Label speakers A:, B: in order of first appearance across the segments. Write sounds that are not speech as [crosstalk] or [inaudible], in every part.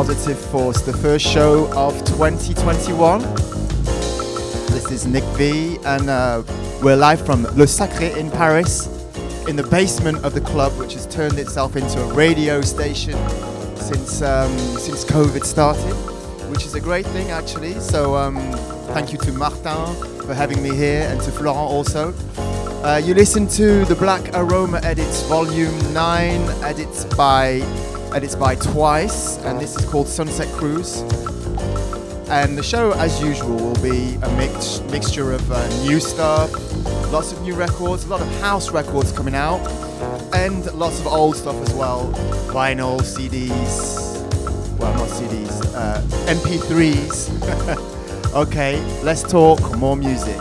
A: Positive Force, the first show of 2021. This is Nick V, and uh, we're live from Le Sacré in Paris, in the basement of the club, which has turned itself into a radio station since um, since COVID started, which is a great thing actually. So um, thank you to Martin for having me here, and to Florent also. Uh, you listen to the Black Aroma Edits Volume 9, edits by and it's by Twice, and this is called Sunset Cruise. And the show, as usual, will be a mix- mixture of uh, new stuff, lots of new records, a lot of house records coming out, and lots of old stuff as well vinyl, CDs, well, not CDs, uh, MP3s. [laughs] okay, let's talk more music.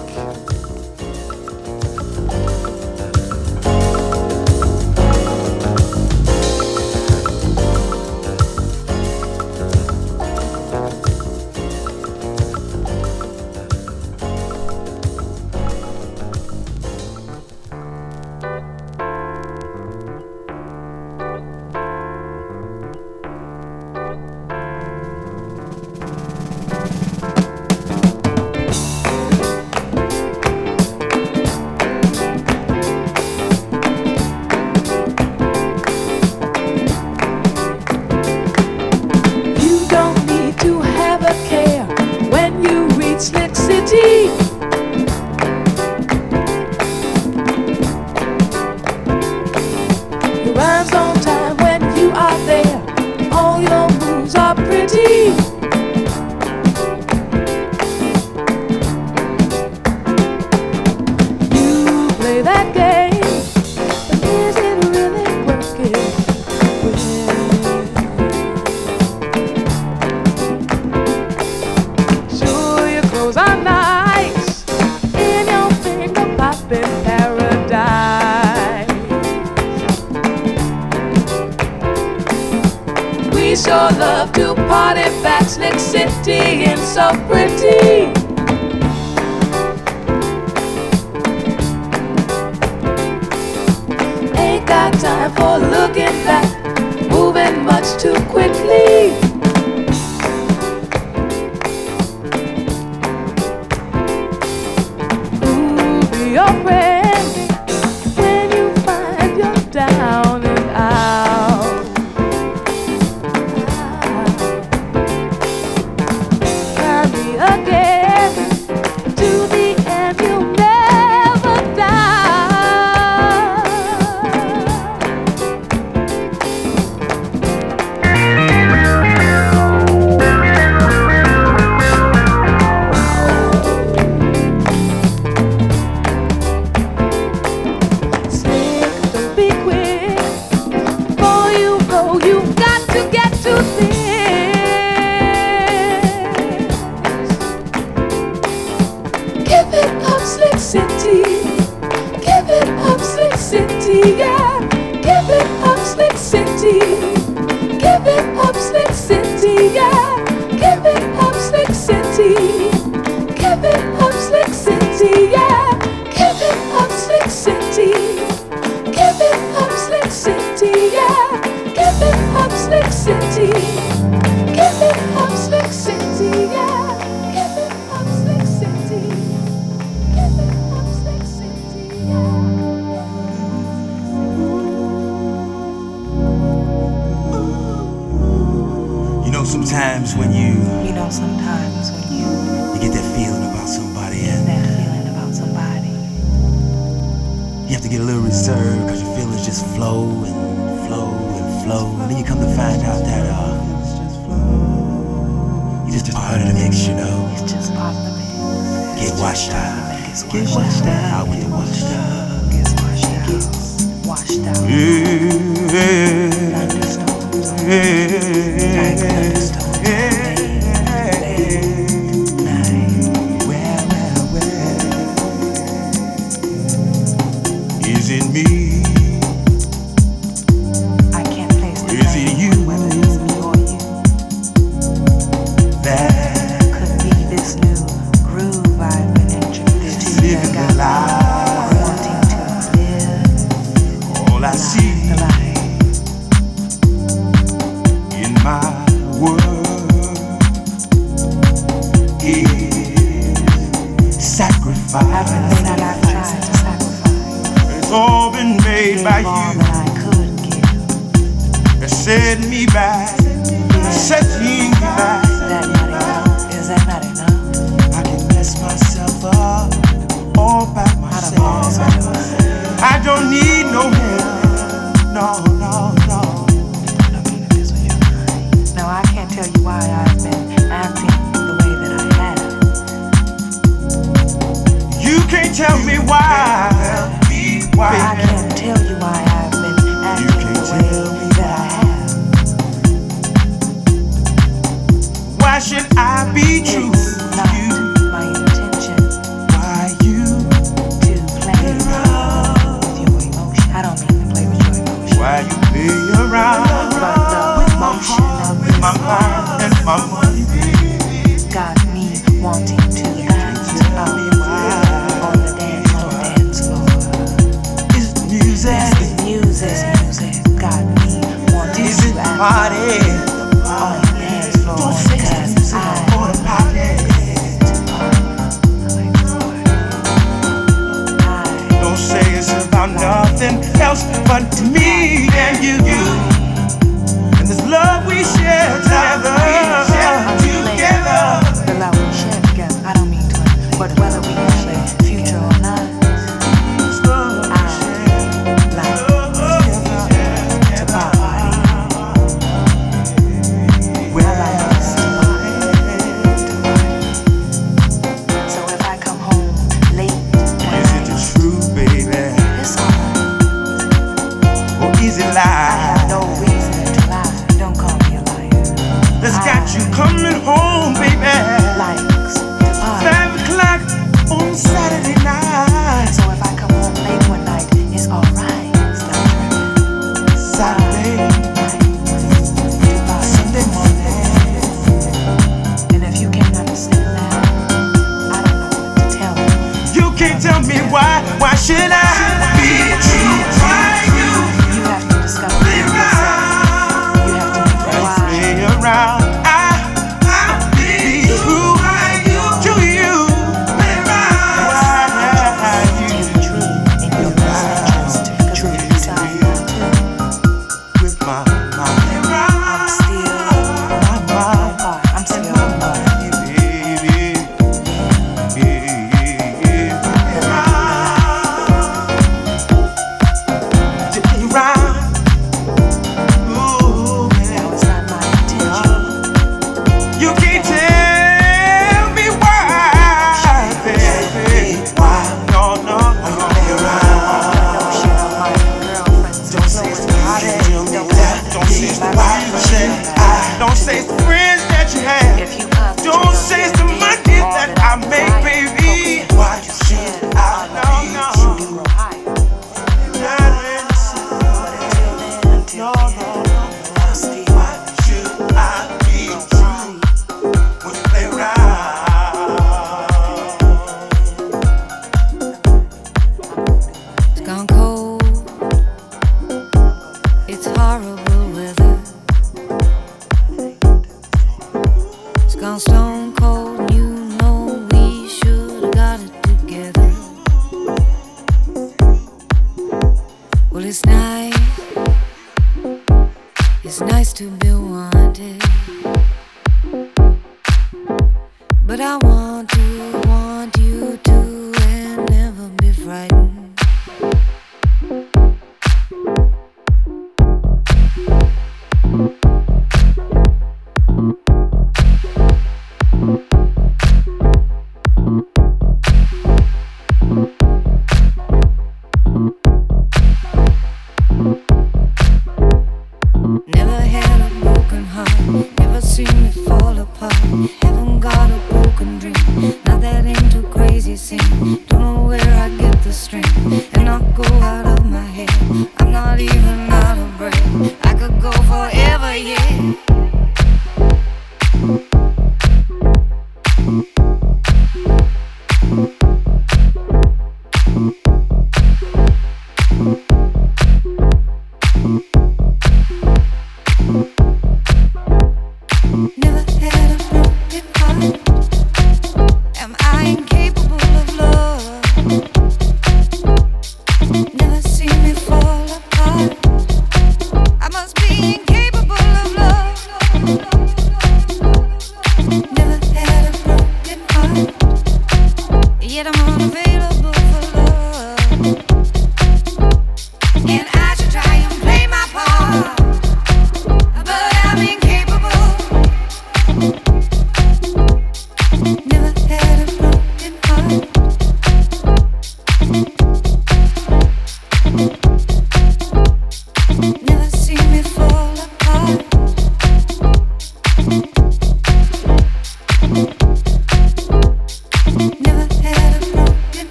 B: But
C: I
D: want to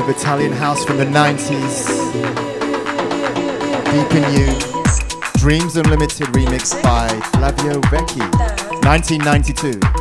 E: of Italian house from the 90s. Deep in You. Dreams Unlimited remix by Flavio Vecchi. 1992.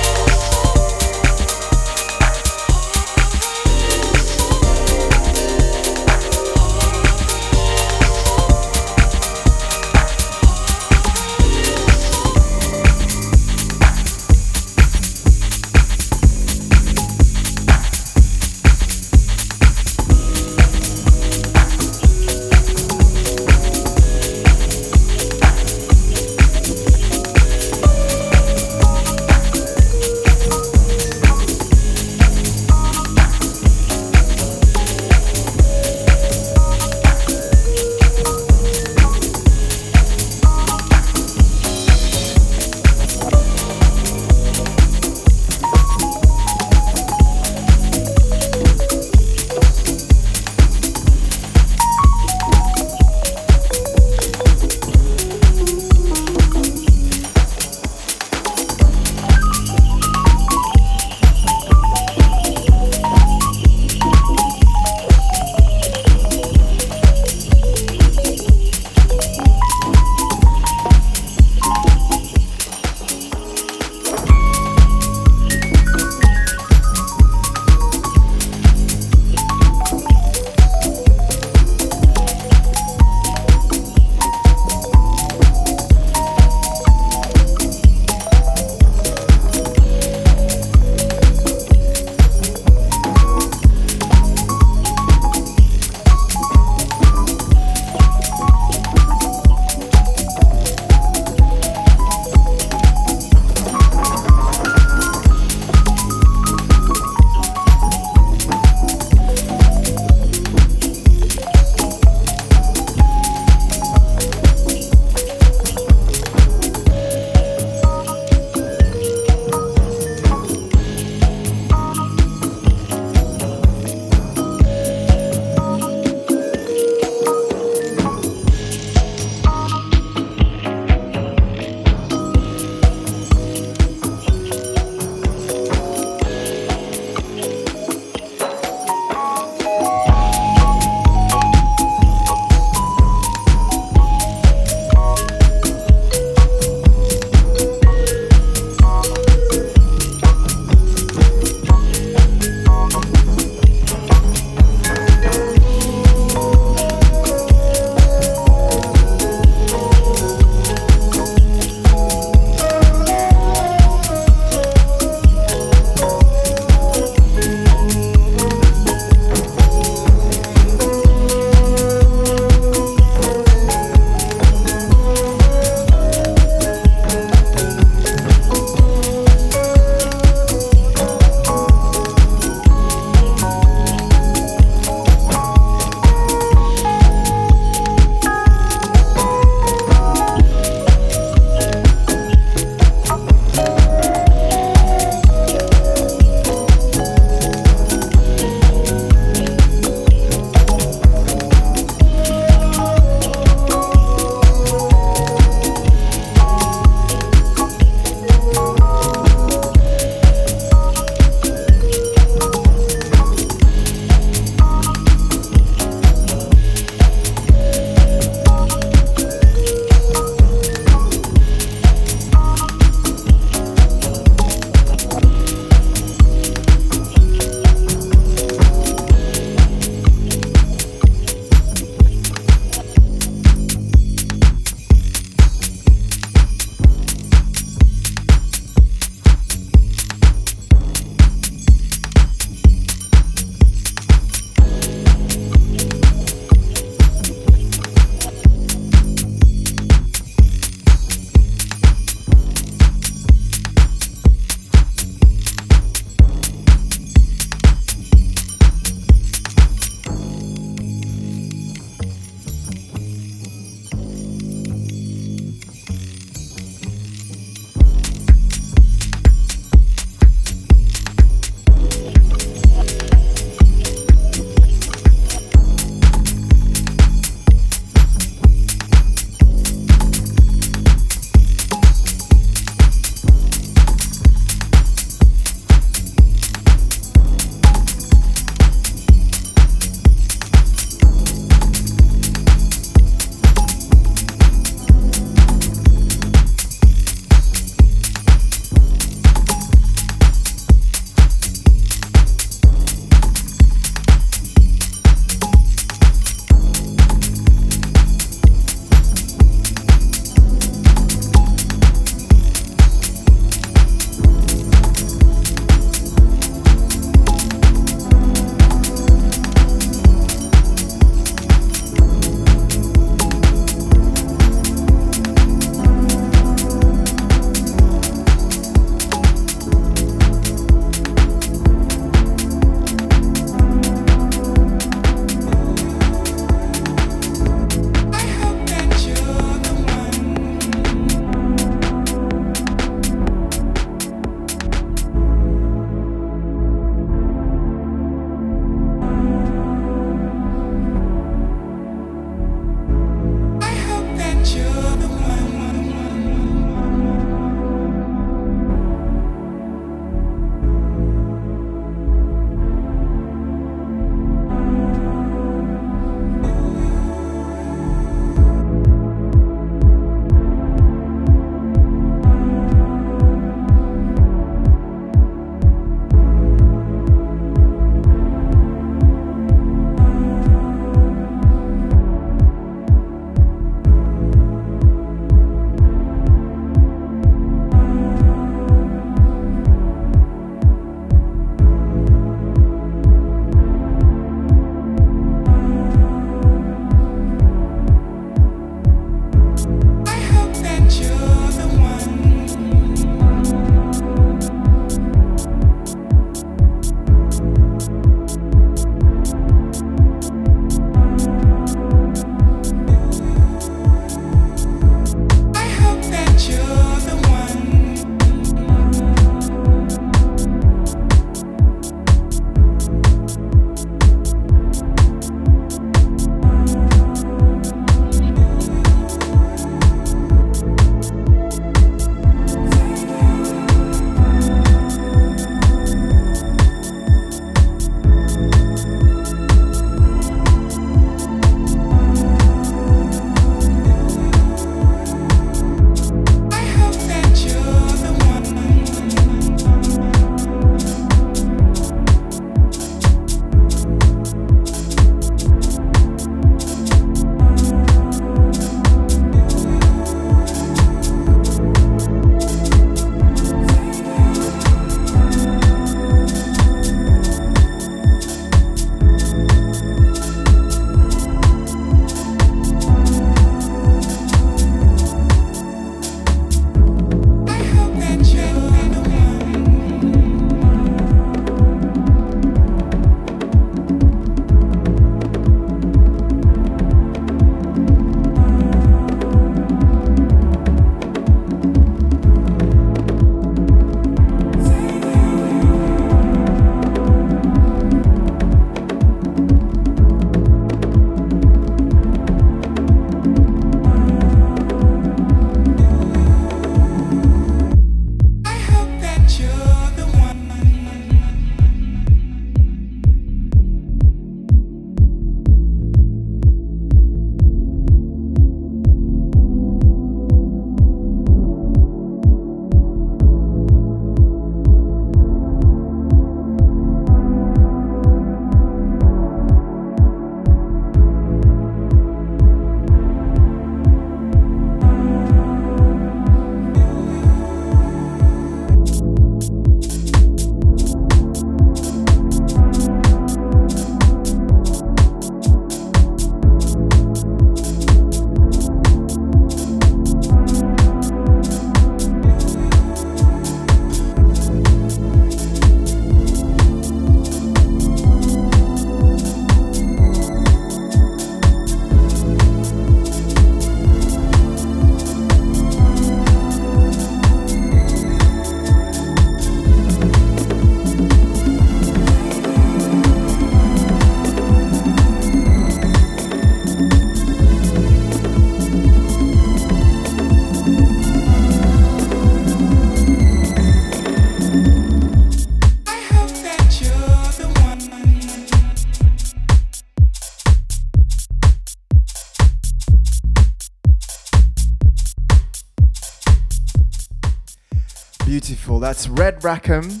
E: That's Red Rack'em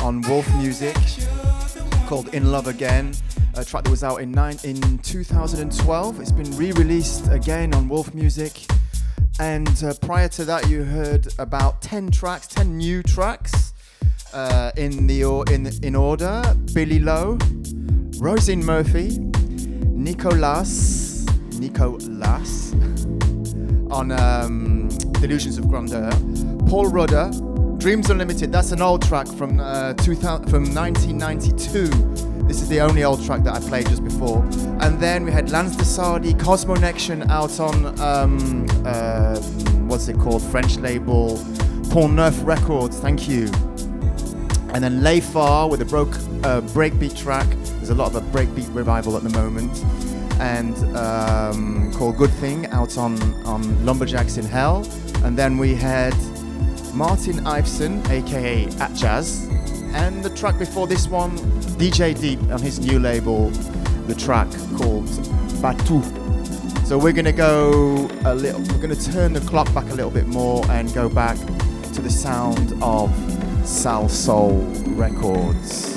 E: on Wolf Music called In Love Again. A track that was out in, nine, in 2012. It's been re released again on Wolf Music. And uh, prior to that, you heard about 10 tracks, 10 new tracks uh, in, the, or- in, in order Billy Lowe, Róisín Murphy, Nicolas, Nicolas [laughs] on um, Delusions of Grandeur, Paul Rudder, Dreams Unlimited. That's an old track from uh, 2000, from 1992. This is the only old track that I played just before. And then we had Lance Desardi, Cosmonection out on um, uh, what's it called? French label Pont Neuf Records. Thank you. And then Layfar with a broke uh, breakbeat track. There's a lot of a breakbeat revival at the moment. And um, called Good Thing out on, on Lumberjacks in Hell. And then we had Martin Iveson, aka Atjazz. And the track before this one, DJ Deep on his new label, the track called Batu. So we're gonna go a little, we're gonna turn the clock back a little bit more and go back to the sound of Salsoul Records.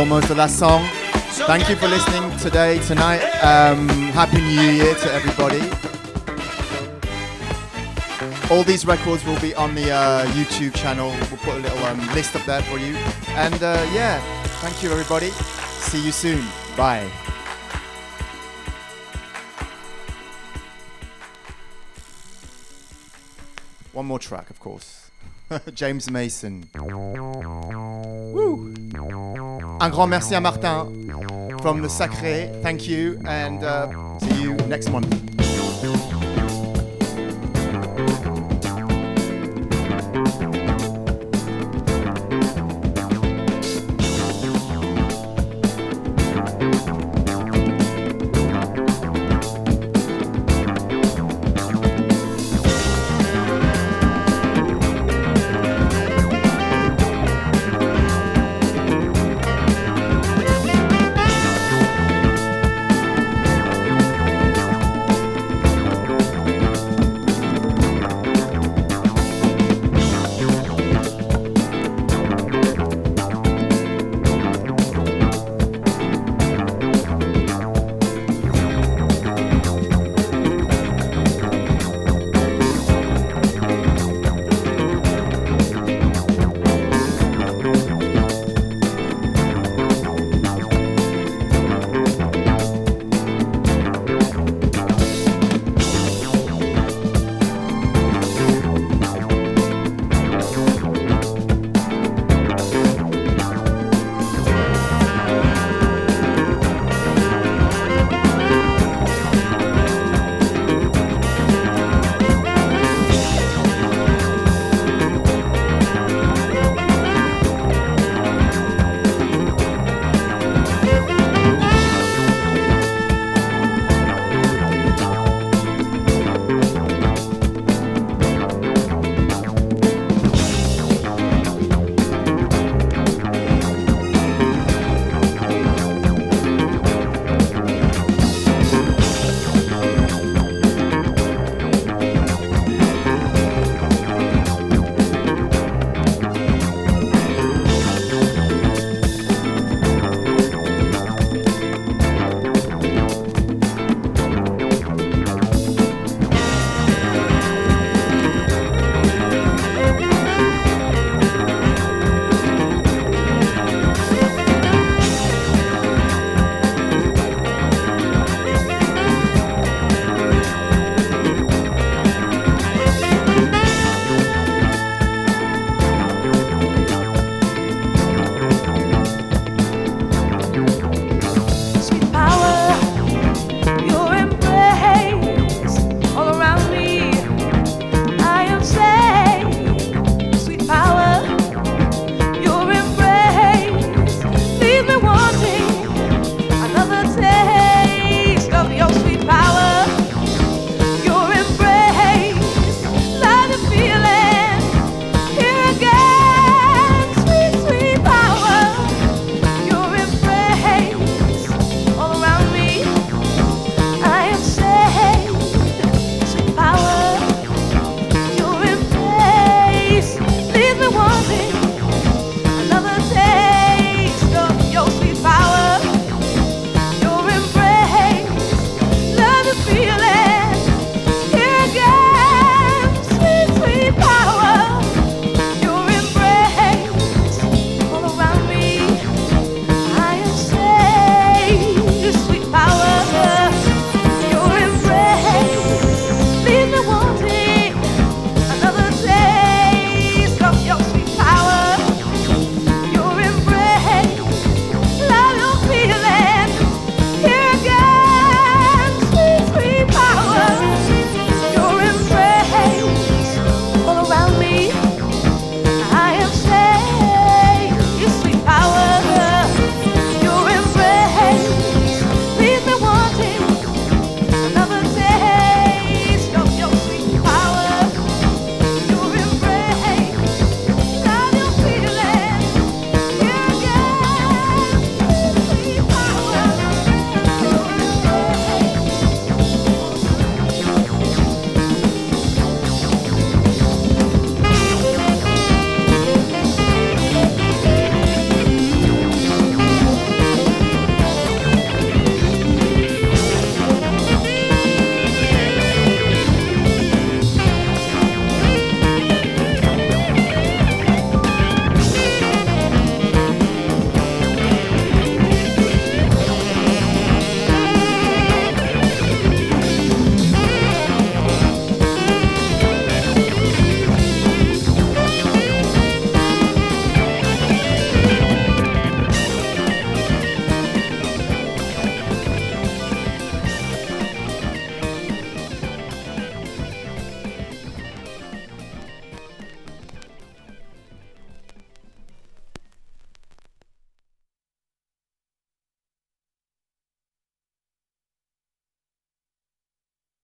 E: Almost the last song. Thank you for listening today, tonight. Um, Happy New Year to everybody. All these records will be on the uh, YouTube channel. We'll put a little um, list up there for you. And uh, yeah, thank you everybody. See you soon. Bye. One more track, of course. [laughs] James Mason. Un grand merci à Martin from the Sacré. Thank you and uh, see you next month.